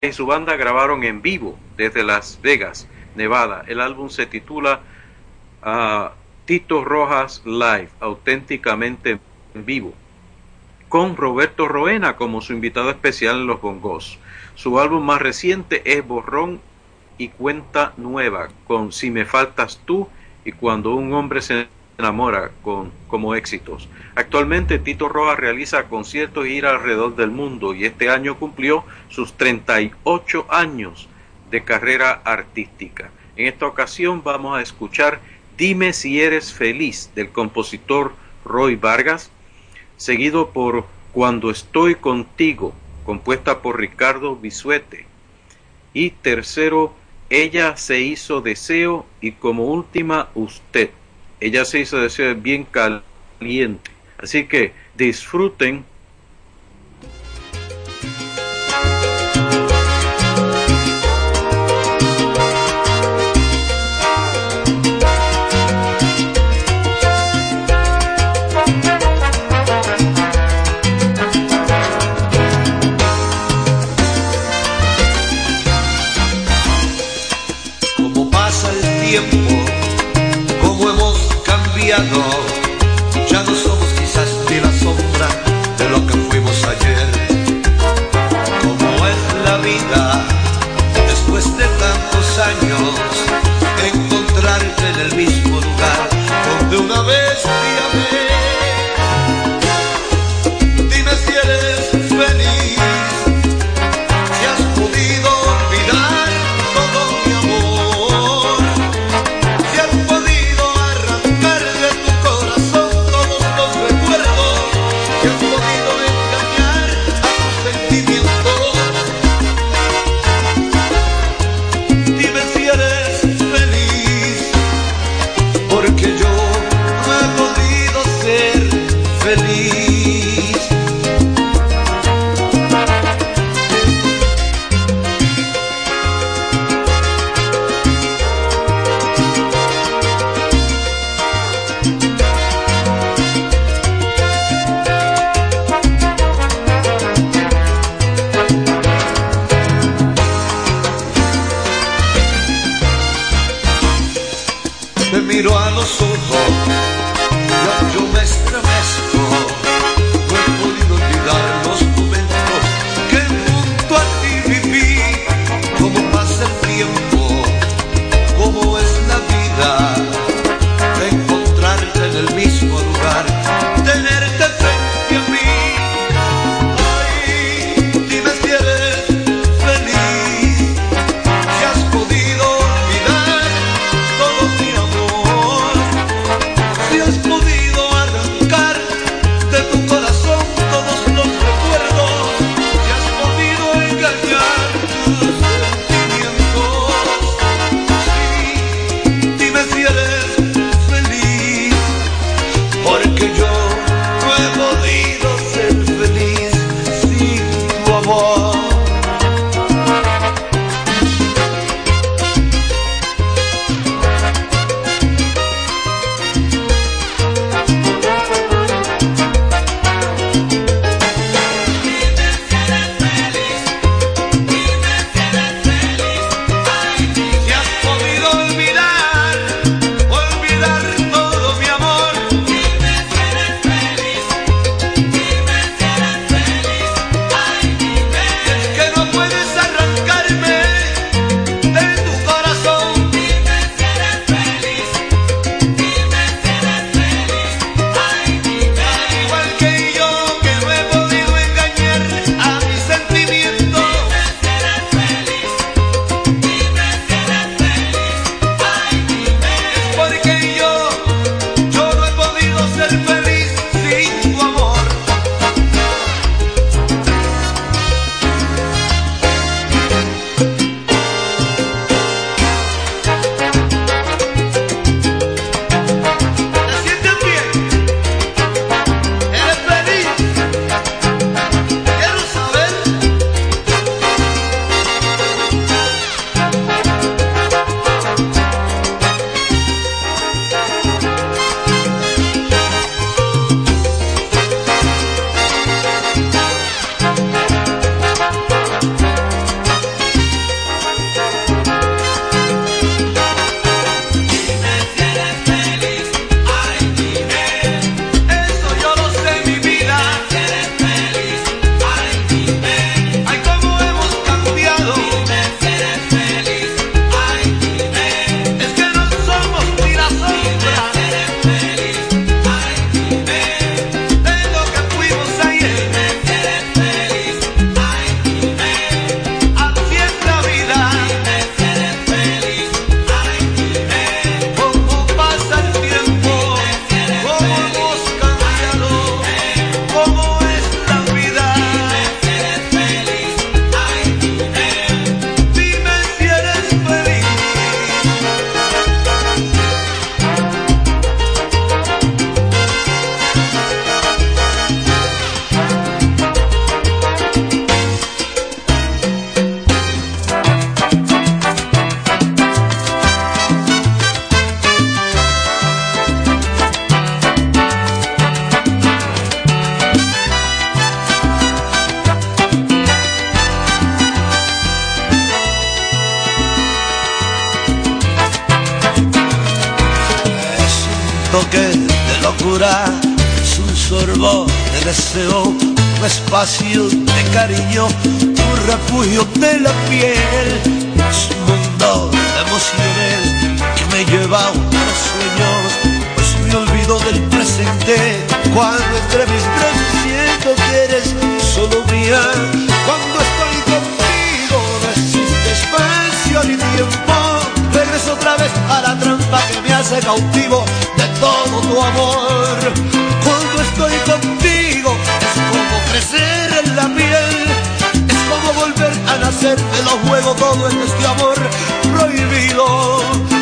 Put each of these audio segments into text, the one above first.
en su banda grabaron en vivo desde Las Vegas, Nevada. El álbum se titula ah, Tito Rojas Live, auténticamente en vivo, con Roberto Roena como su invitado especial en los bongos. Su álbum más reciente es Borrón y Cuenta Nueva, con Si me faltas tú y Cuando un hombre se enamora con, como éxitos. Actualmente Tito Rojas realiza conciertos y gira alrededor del mundo y este año cumplió sus 38 años de carrera artística. En esta ocasión vamos a escuchar Dime si eres feliz del compositor Roy Vargas, seguido por Cuando estoy contigo, compuesta por Ricardo Bisuete. Y tercero, Ella se hizo deseo y como última, Usted ella se hizo decir bien caliente. Así que disfruten ya no somos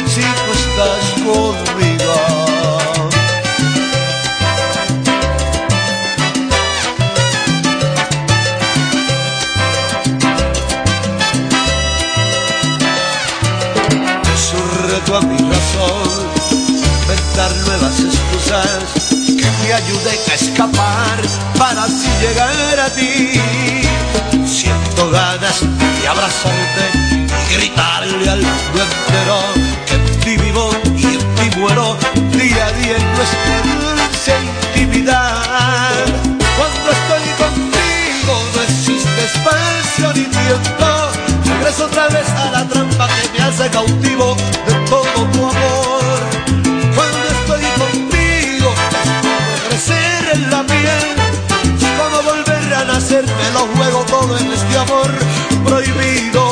si tú estás conmigo. Surreto a mi razón, inventar nuevas excusas que me ayuden a escapar para así llegar a ti. Siento ganas de abrazarte cautivo de todo tu amor. Cuando estoy contigo, crecer en la piel, como volver a nacer, me lo juego todo en este amor prohibido.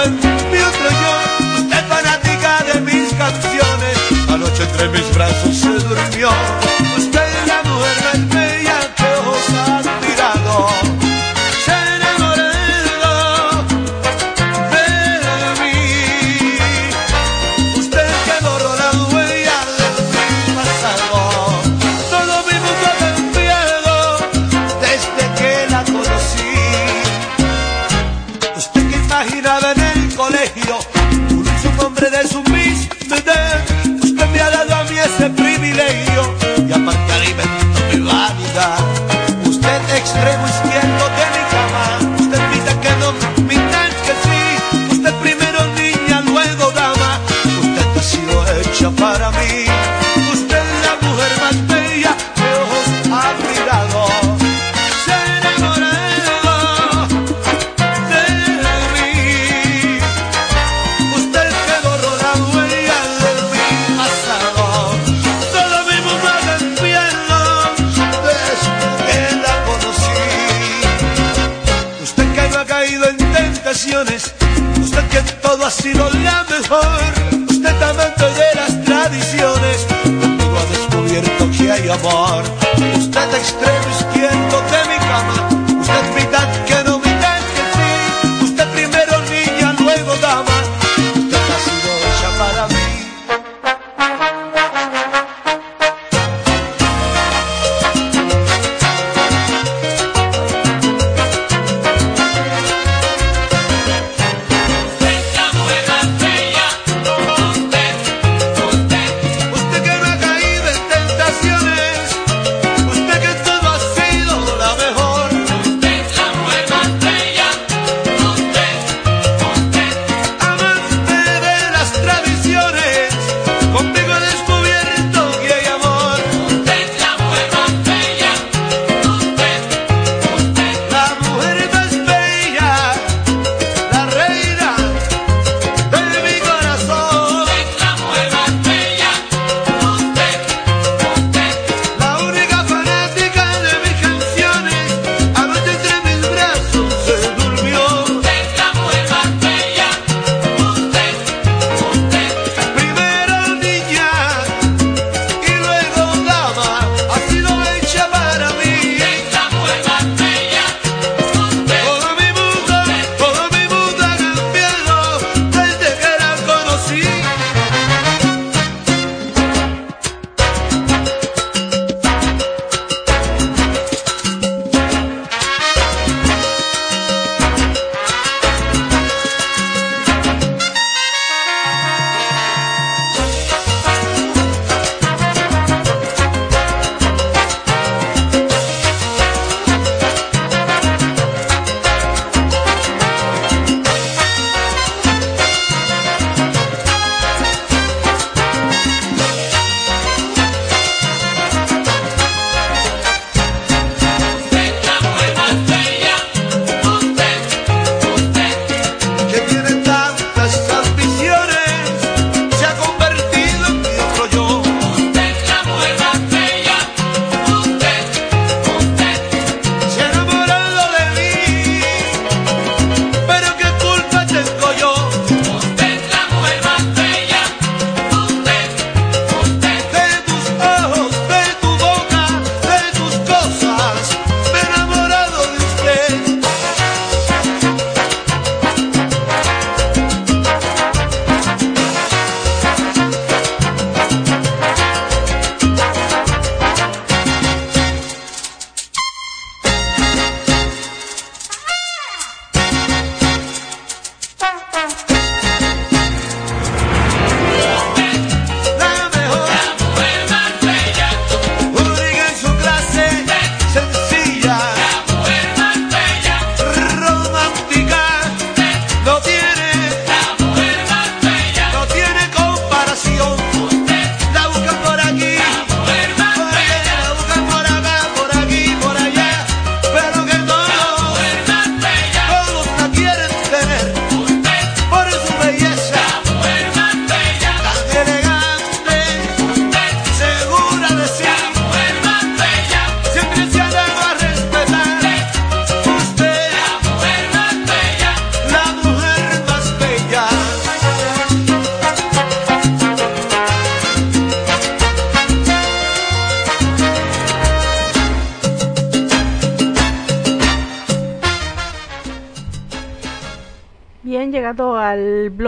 en mi otro yo. Usted fanática de mis canciones, anoche entre mis brazos se durmió.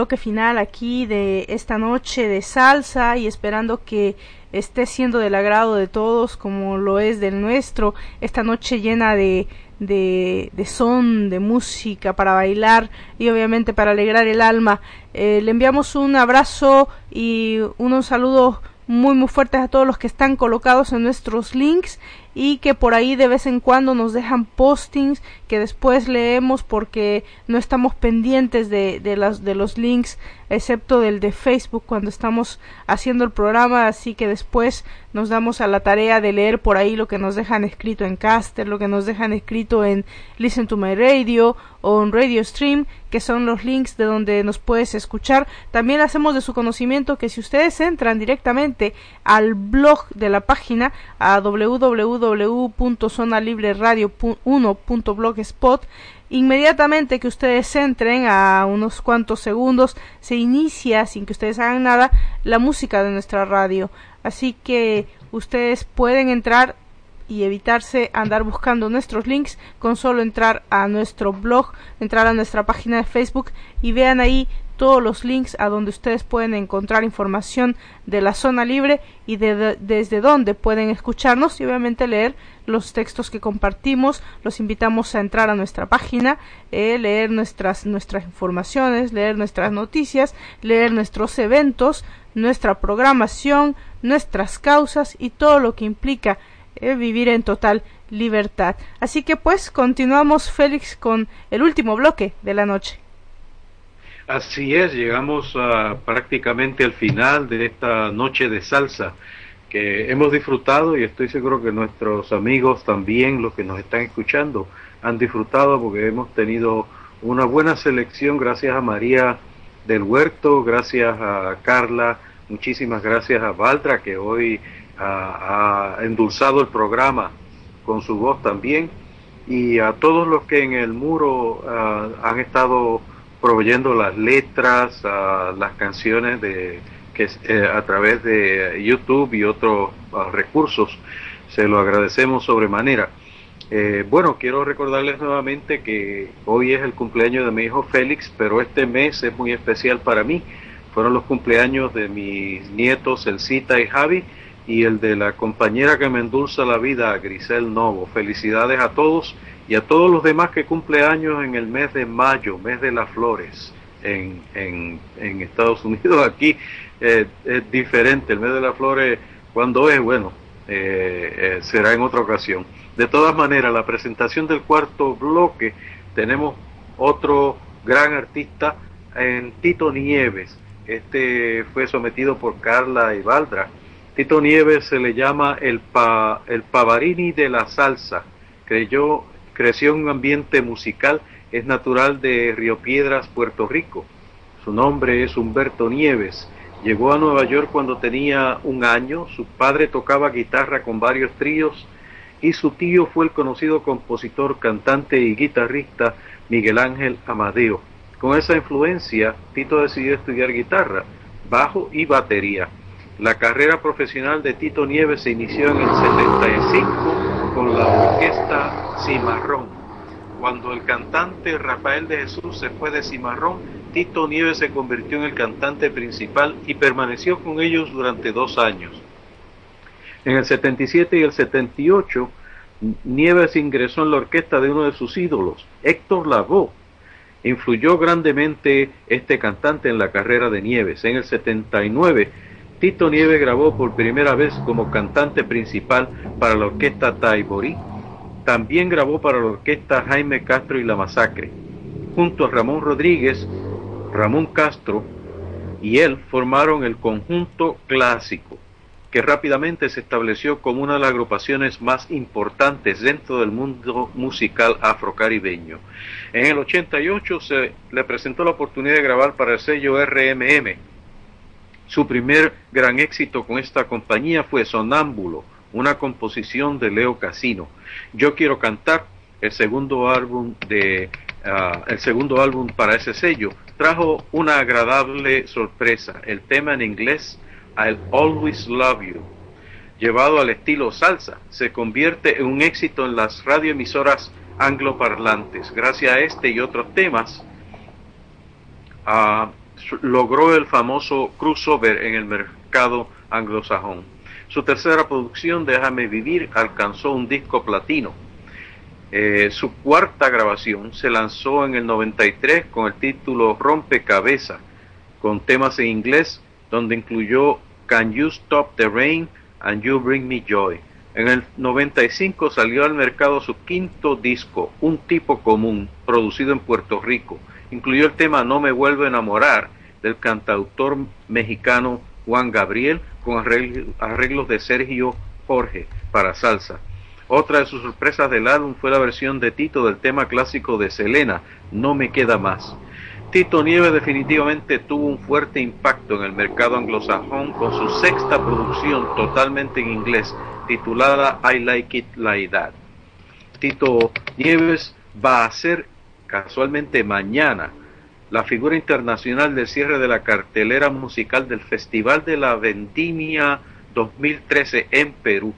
Bloque final aquí de esta noche de salsa y esperando que esté siendo del agrado de todos como lo es del nuestro, esta noche llena de, de, son, de música para bailar y obviamente para alegrar el alma. Eh, le enviamos un abrazo y unos saludos muy muy fuertes a todos los que están colocados en nuestros links y que por ahí de vez en cuando nos dejan postings que después leemos porque no estamos pendientes de, de, las, de los links excepto del de Facebook cuando estamos haciendo el programa así que después nos damos a la tarea de leer por ahí lo que nos dejan escrito en Caster, lo que nos dejan escrito en Listen to My Radio o en Radio Stream que son los links de donde nos puedes escuchar. También hacemos de su conocimiento que si ustedes entran directamente al blog de la página a www.zonalibreradio1.blogspot inmediatamente que ustedes entren a unos cuantos segundos se inicia sin que ustedes hagan nada la música de nuestra radio. Así que ustedes pueden entrar y evitarse andar buscando nuestros links con solo entrar a nuestro blog, entrar a nuestra página de Facebook y vean ahí todos los links a donde ustedes pueden encontrar información de la zona libre y de, desde dónde pueden escucharnos y obviamente leer los textos que compartimos. Los invitamos a entrar a nuestra página, eh, leer nuestras, nuestras informaciones, leer nuestras noticias, leer nuestros eventos, nuestra programación, nuestras causas y todo lo que implica eh, vivir en total libertad. Así que pues continuamos Félix con el último bloque de la noche. Así es, llegamos a, prácticamente al final de esta noche de salsa que hemos disfrutado y estoy seguro que nuestros amigos también, los que nos están escuchando, han disfrutado porque hemos tenido una buena selección. Gracias a María del Huerto, gracias a Carla, muchísimas gracias a Valtra que hoy ha, endulzado el programa con su voz también. Y a todos los que en el muro ah, han estado proveyendo las letras, a las canciones de que eh, a través de YouTube y otros ah, recursos. Se lo agradecemos sobremanera. Eh, bueno, quiero recordarles nuevamente que hoy es el cumpleaños de mi hijo Félix, pero este mes es muy especial para mí. Fueron los cumpleaños de mis nietos Elcita y Javi y el de la compañera que me endulza la vida, Grisel Novo. Felicidades a todos y a todos los demás que cumple años en el mes de mayo, mes de las flores en, en, Estados Unidos. Aquí eh, es diferente, el mes de las flores, cuando es, bueno, eh, eh, será en otra ocasión. De todas maneras, la presentación del cuarto bloque, tenemos otro gran artista en Tito Nieves. Este fue sometido por Carla y Valdra. Tito Nieves se le llama el, pa, el Pavarini de la salsa. Creyó Creció en un ambiente musical, es natural de Río Piedras, Puerto Rico. Su nombre es Humberto Nieves. Llegó a Nueva York cuando tenía un año. Su padre tocaba guitarra con varios tríos y su tío fue el conocido compositor, cantante y guitarrista Miguel Ángel Amadeo. Con esa influencia, Tito decidió estudiar guitarra, bajo y batería. La carrera profesional de Tito Nieves se inició en el 75 con la orquesta Cimarrón. Cuando el cantante Rafael de Jesús se fue de Cimarrón, Tito Nieves se convirtió en el cantante principal y permaneció con ellos durante dos años. En el 77 y el 78, Nieves ingresó en la orquesta de uno de sus ídolos, Héctor Lavoe. Influyó grandemente este cantante en la carrera de Nieves. En el 79, Tito Nieves grabó por primera vez como cantante principal para la orquesta Taiborí. También grabó para la orquesta Jaime Castro y La Masacre. Junto a Ramón Rodríguez, Ramón Castro y él formaron el conjunto clásico, que rápidamente se estableció como una de las agrupaciones más importantes dentro del mundo musical afrocaribeño. En el 88 se le presentó la oportunidad de grabar para el sello RMM, su primer gran éxito con esta compañía fue Sonámbulo, una composición de Leo Casino. Yo quiero cantar el segundo álbum de ah, el segundo álbum para ese sello trajo una agradable sorpresa. El tema en inglés I'll Always Love You, llevado al estilo salsa, se convierte en un éxito en las radioemisoras angloparlantes. Gracias a este y otros temas, uh, logró el famoso crossover en el mercado anglosajón. Su tercera producción, Déjame Vivir, alcanzó un disco platino. Eh, su cuarta grabación se lanzó en el 93 con el título Rompecabezas, con temas en inglés, donde incluyó Can You Stop the Rain and You Bring Me Joy. En el 95 salió al mercado su quinto disco, Un tipo común, producido en Puerto Rico. Incluyó el tema No me vuelvo a enamorar del cantautor mexicano Juan Gabriel con arreglos de Sergio Jorge para salsa. Otra de sus sorpresas del álbum fue la versión de Tito del tema clásico de Selena, No me queda más. Tito Nieves definitivamente tuvo un fuerte impacto en el mercado anglosajón con su sexta producción totalmente en inglés, titulada I Like It Like That. Tito Nieves va a ser casualmente mañana la figura internacional del cierre de la cartelera musical del Festival de la Vendimia 2013 en Perú.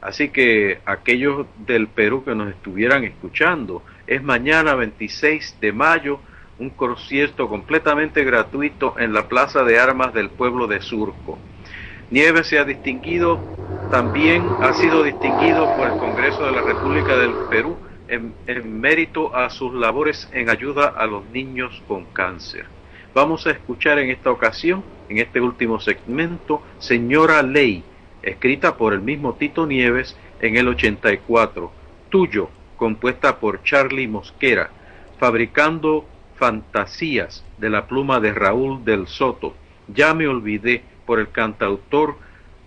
Así que aquellos del Perú que nos estuvieran escuchando, es mañana 26 de mayo un concierto completamente gratuito en la Plaza de Armas del pueblo de Surco. Nieves se ha distinguido, también ha sido distinguido por el Congreso de la República del Perú en, mérito a sus labores en ayuda a los niños con cáncer. Vamos a escuchar en esta ocasión, en este último segmento, Señora Ley, escrita por el mismo Tito Nieves en el 84, Tuyo, compuesta por Charlie Mosquera, fabricando fantasías de la pluma de Raúl del Soto. Ya me olvidé por el cantautor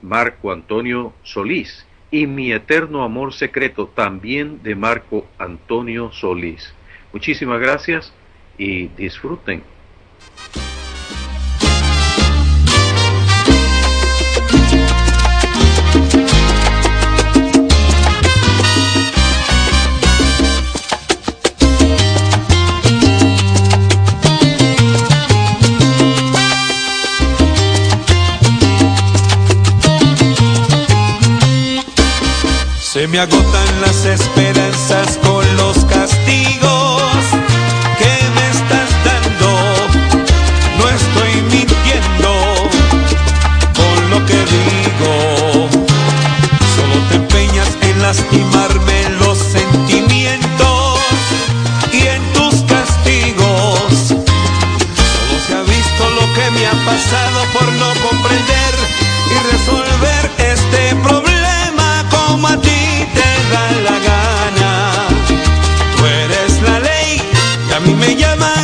Marco Antonio Solís y Mi Eterno Amor Secreto también de Marco Antonio Solís. Muchísimas gracias y disfruten. Se me agotan las esperanzas me llaman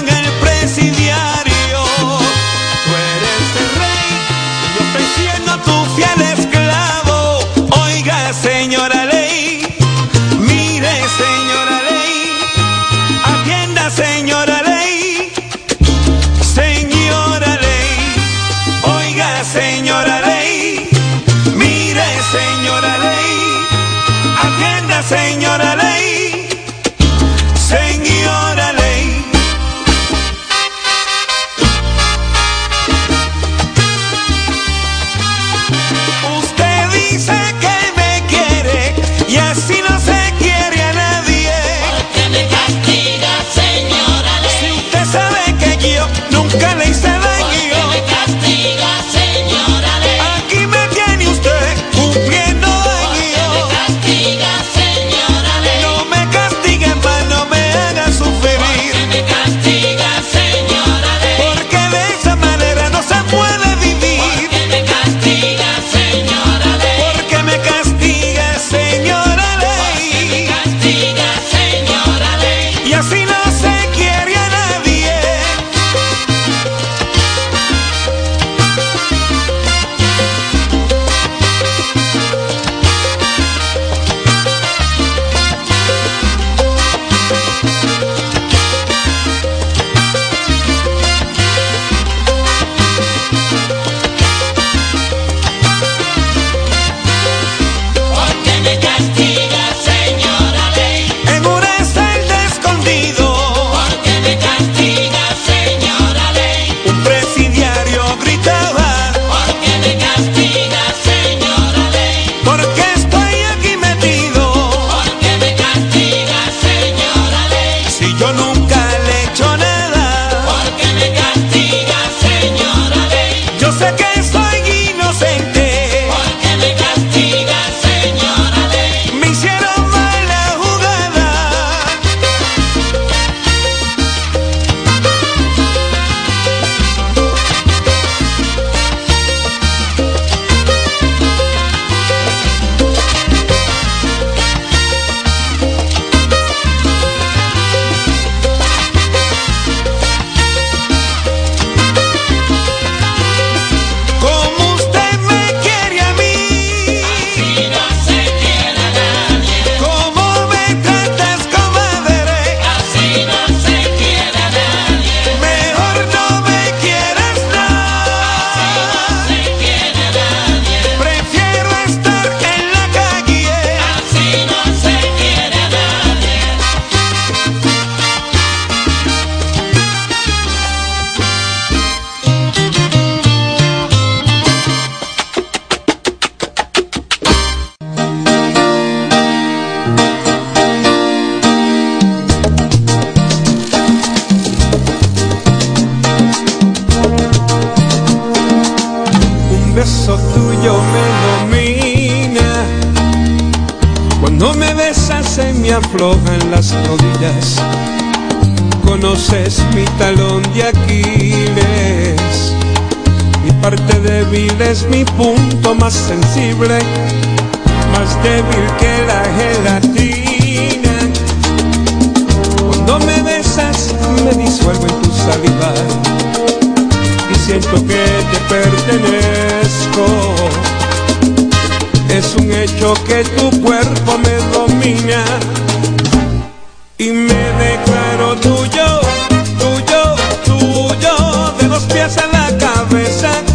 disuelvo en tu saliva y siento que te pertenezco. Es un hecho que tu cuerpo me domina y me declaro tuyo, tuyo, tuyo, de los pies a la cabeza.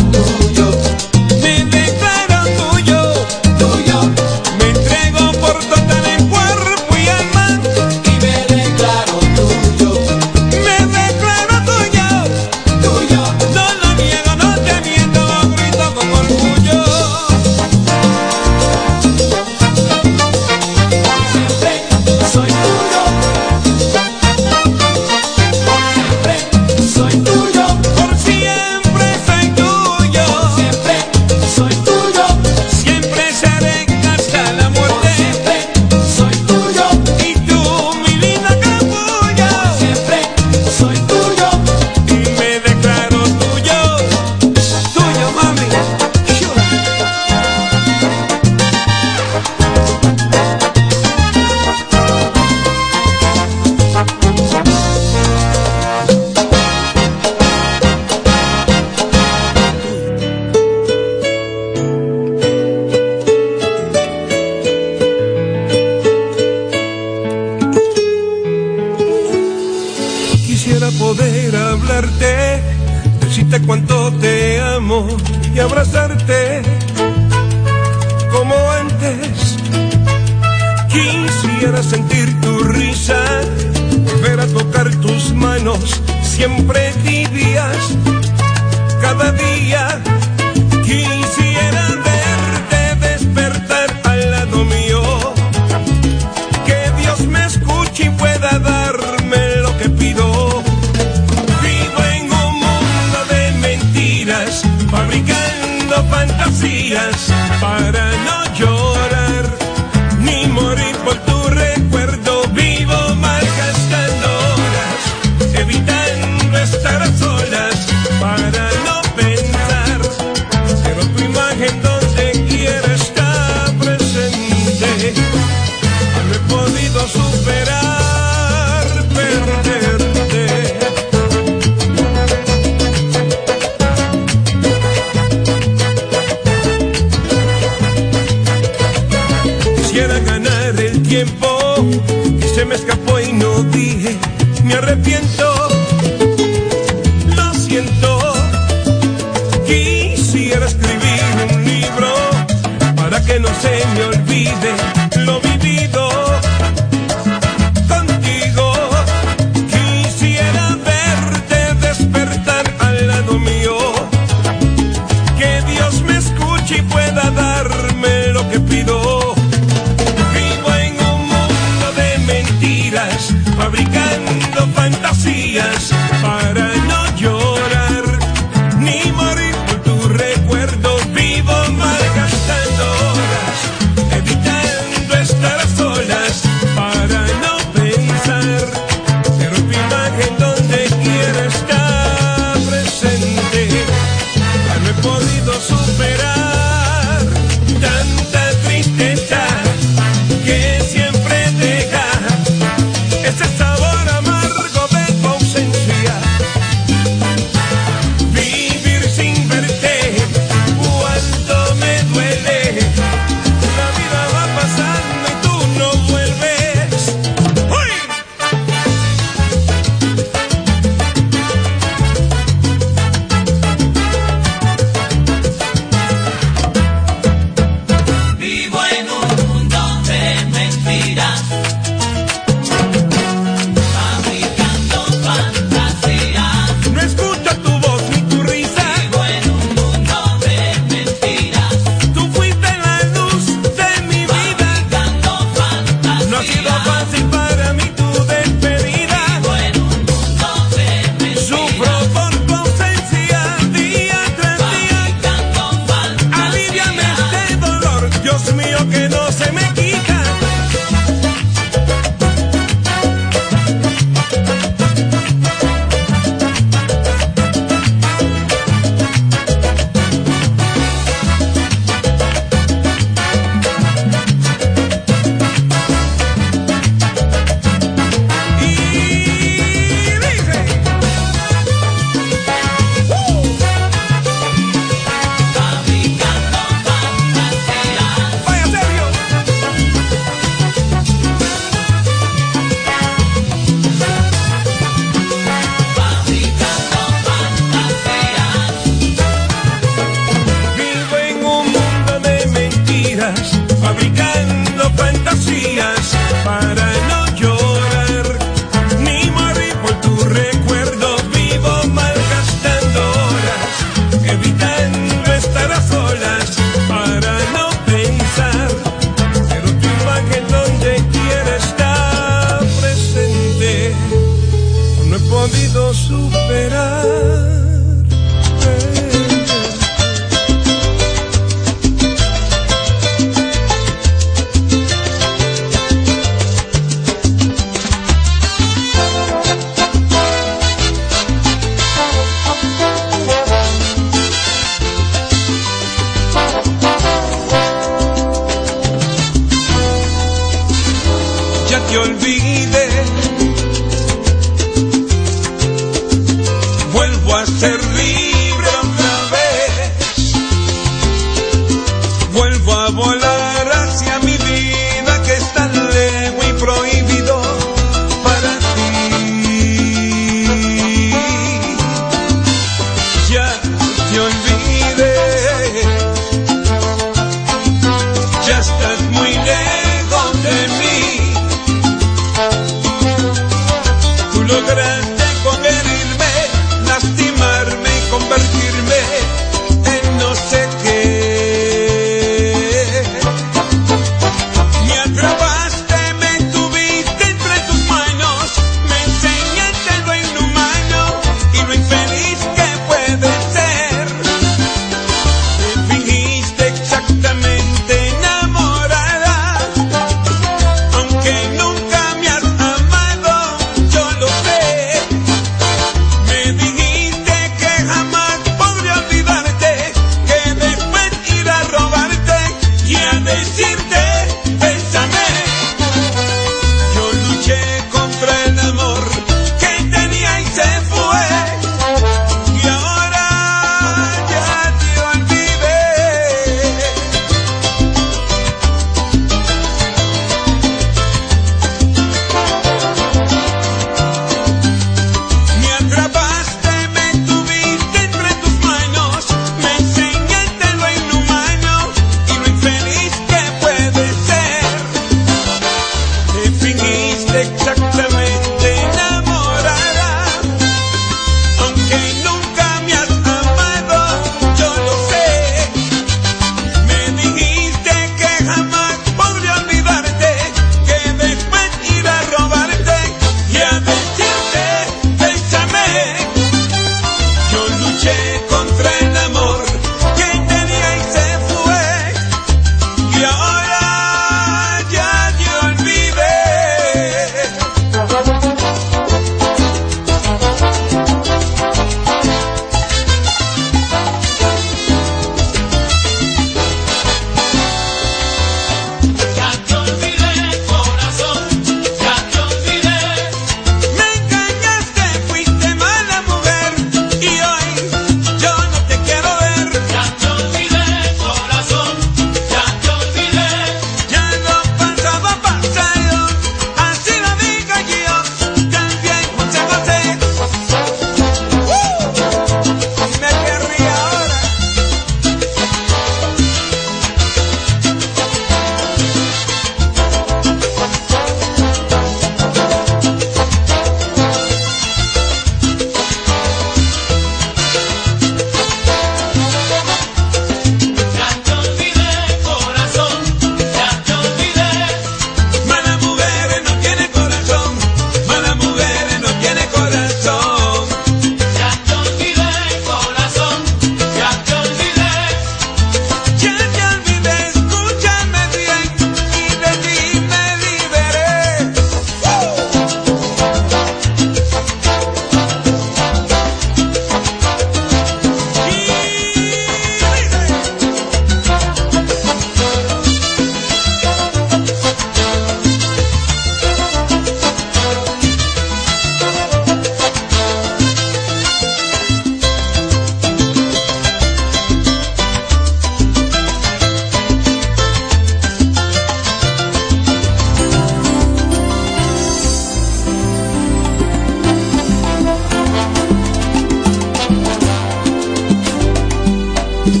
Aunque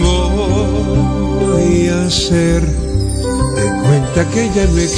no te vuelva a ver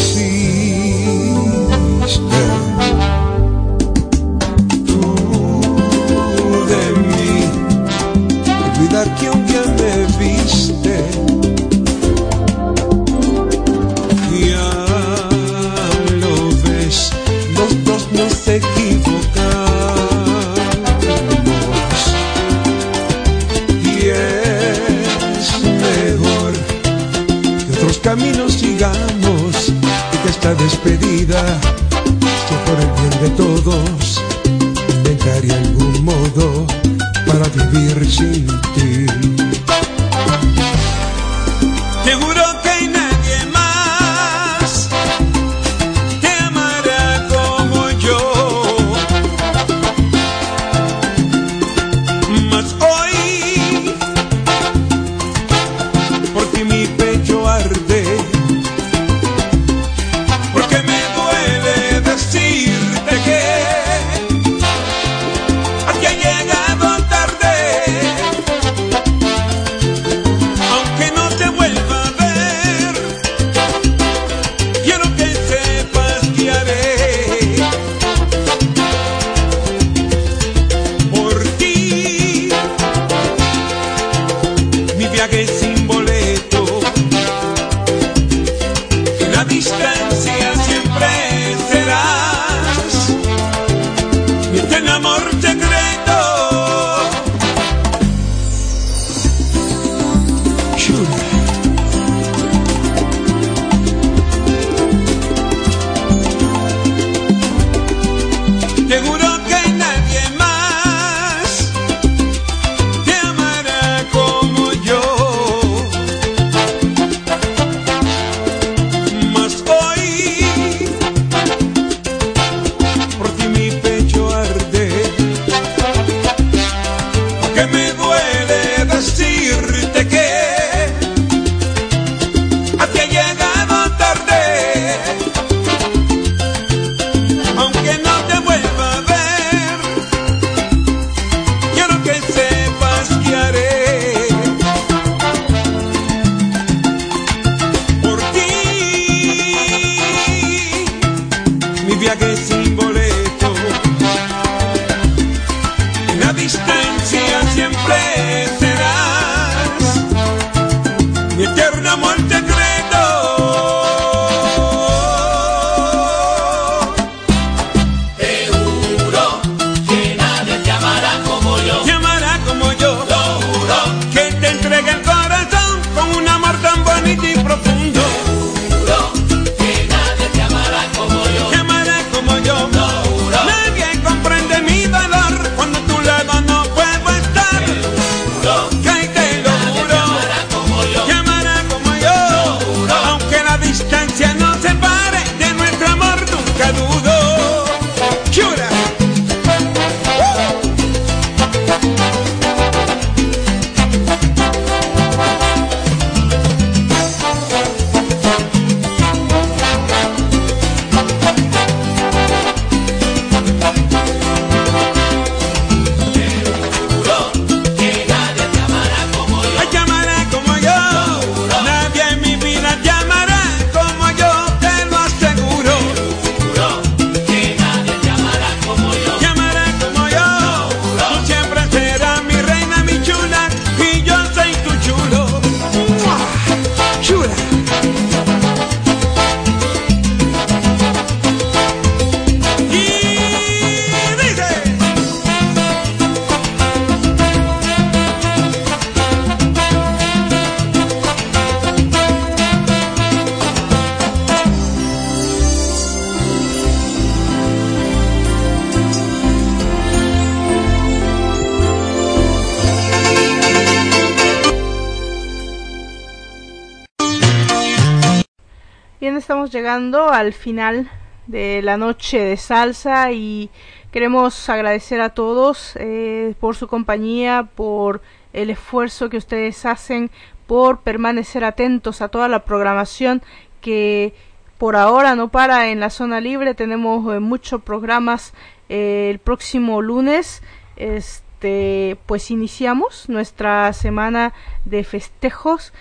llegando al final de la noche de salsa y queremos agradecer a todos eh, por su compañía, por el esfuerzo que ustedes hacen, por permanecer atentos a toda la programación que por ahora no para en la zona libre. Tenemos eh, muchos programas eh, el próximo lunes. Este, pues iniciamos nuestra semana de festejos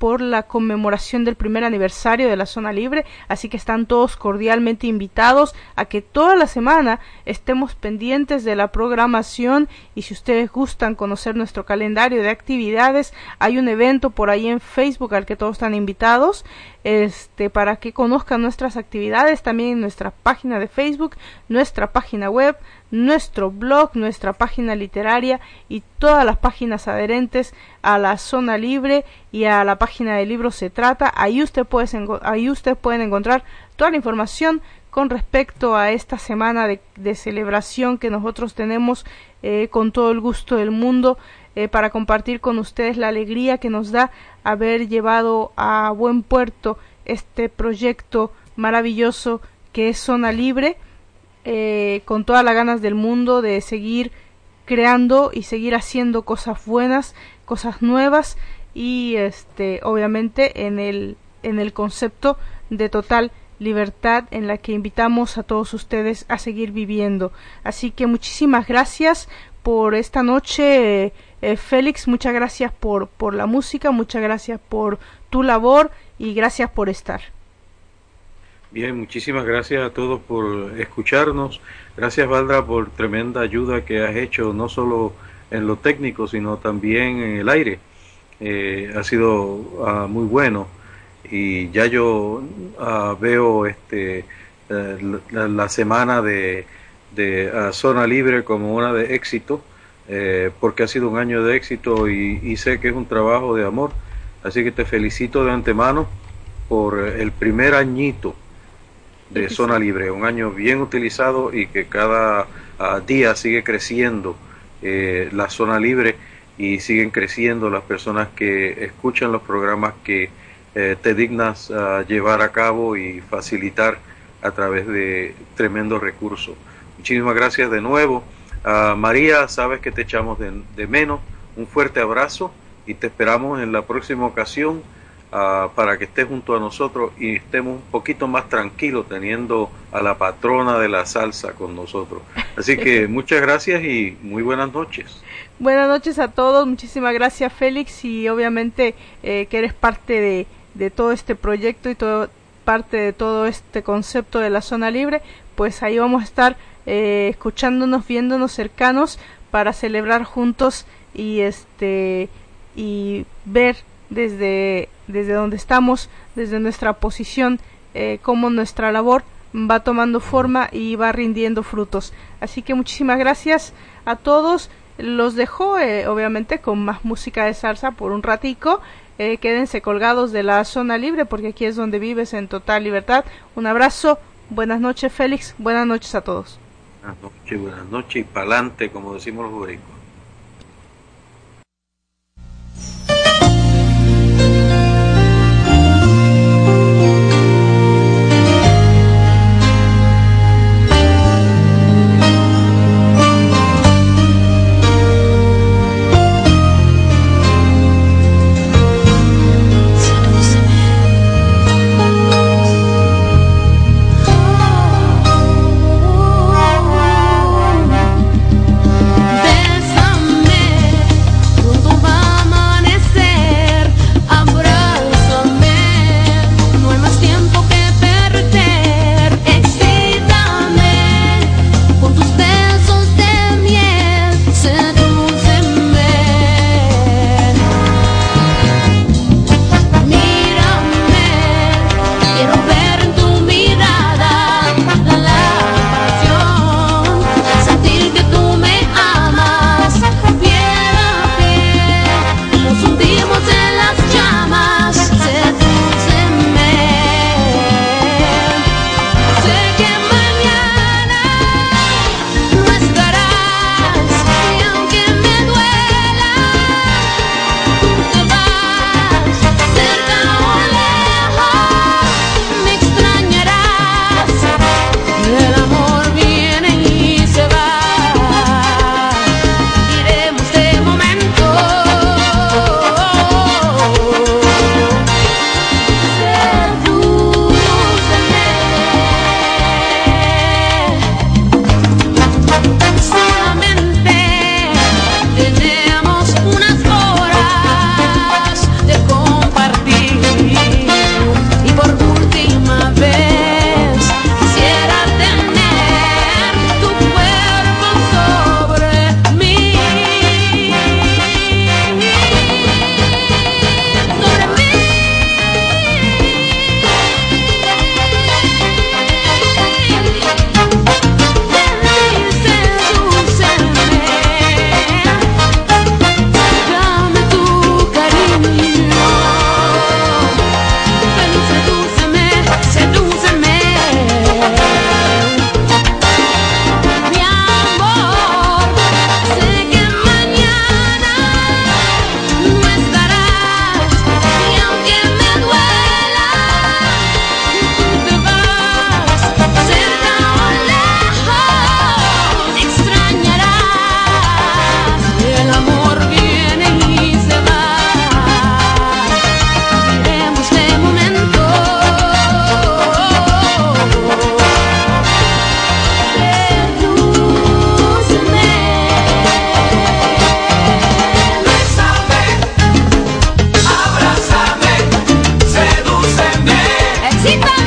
por la conmemoración del primer aniversario de la zona libre, así que están todos cordialmente invitados a que toda la semana estemos pendientes de la programación y si ustedes gustan conocer nuestro calendario de actividades, hay un evento por ahí en Facebook al que todos están invitados, este para que conozcan nuestras actividades, también en nuestra página de Facebook, nuestra página web, nuestro blog, nuestra página literaria y todas las páginas adherentes a la zona libre y a la página de libros se trata. Ahí usted puede ahí usted pueden encontrar toda la información con respecto a esta semana de, celebración que nosotros tenemos eh, con todo el gusto del mundo eh, para compartir con ustedes la alegría que nos da haber llevado a buen puerto este proyecto maravilloso que es Zona Libre eh, con todas las ganas del mundo de seguir creando y seguir haciendo cosas buenas, cosas nuevas y este obviamente en el en el concepto de total libertad en la que invitamos a todos ustedes a seguir viviendo. Así que muchísimas gracias por esta noche, eh, Félix, muchas gracias por, por la música, muchas gracias por tu labor y gracias por estar. Bien, muchísimas gracias a todos por escucharnos. Gracias, Valdra, por tremenda ayuda que has hecho, no solo en lo técnico, sino también en el aire. Eh, ha sido uh, muy bueno y ya yo uh, veo este uh, la, la, semana de, de Zona Libre como una de éxito, eh, porque ha sido un año de éxito y, y sé que es un trabajo de amor. Así que te felicito de antemano por el primer añito de zona libre, un año bien utilizado y que cada uh, día sigue creciendo eh, la zona libre y siguen creciendo las personas que escuchan los programas que eh, te dignas uh, llevar a cabo y facilitar a través de tremendos recursos. Muchísimas gracias de nuevo. Uh, María, sabes que te echamos de, de menos. Un fuerte abrazo y te esperamos en la próxima ocasión Uh, para que estés junto a nosotros y estemos un poquito más tranquilos teniendo a la patrona de la salsa con nosotros. Así que muchas gracias y muy buenas noches. Buenas noches a todos, muchísimas gracias Félix y obviamente eh, que eres parte de, de todo este proyecto y todo, parte de todo este concepto de la zona libre, pues ahí vamos a estar eh, escuchándonos, viéndonos cercanos para celebrar juntos y este y ver desde desde donde estamos, desde nuestra posición, eh, cómo nuestra labor va tomando forma y va rindiendo frutos. Así que muchísimas gracias a todos. Los dejo, eh, obviamente, con más música de salsa por un ratico. Eh, quédense colgados de la zona libre porque aquí es donde vives en total libertad. Un abrazo. Buenas noches, Félix. Buenas noches a todos. Buenas noches, buenas noches y pa'lante, como decimos los. Cita.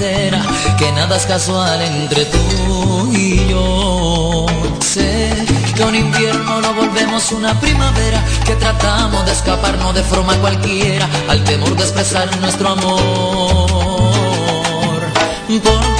Que nada es casual entre tú y yo. Sé que un invierno lo volvemos una primavera, que tratamos de escaparnos de forma cualquiera al temor de expresar nuestro amor. Porque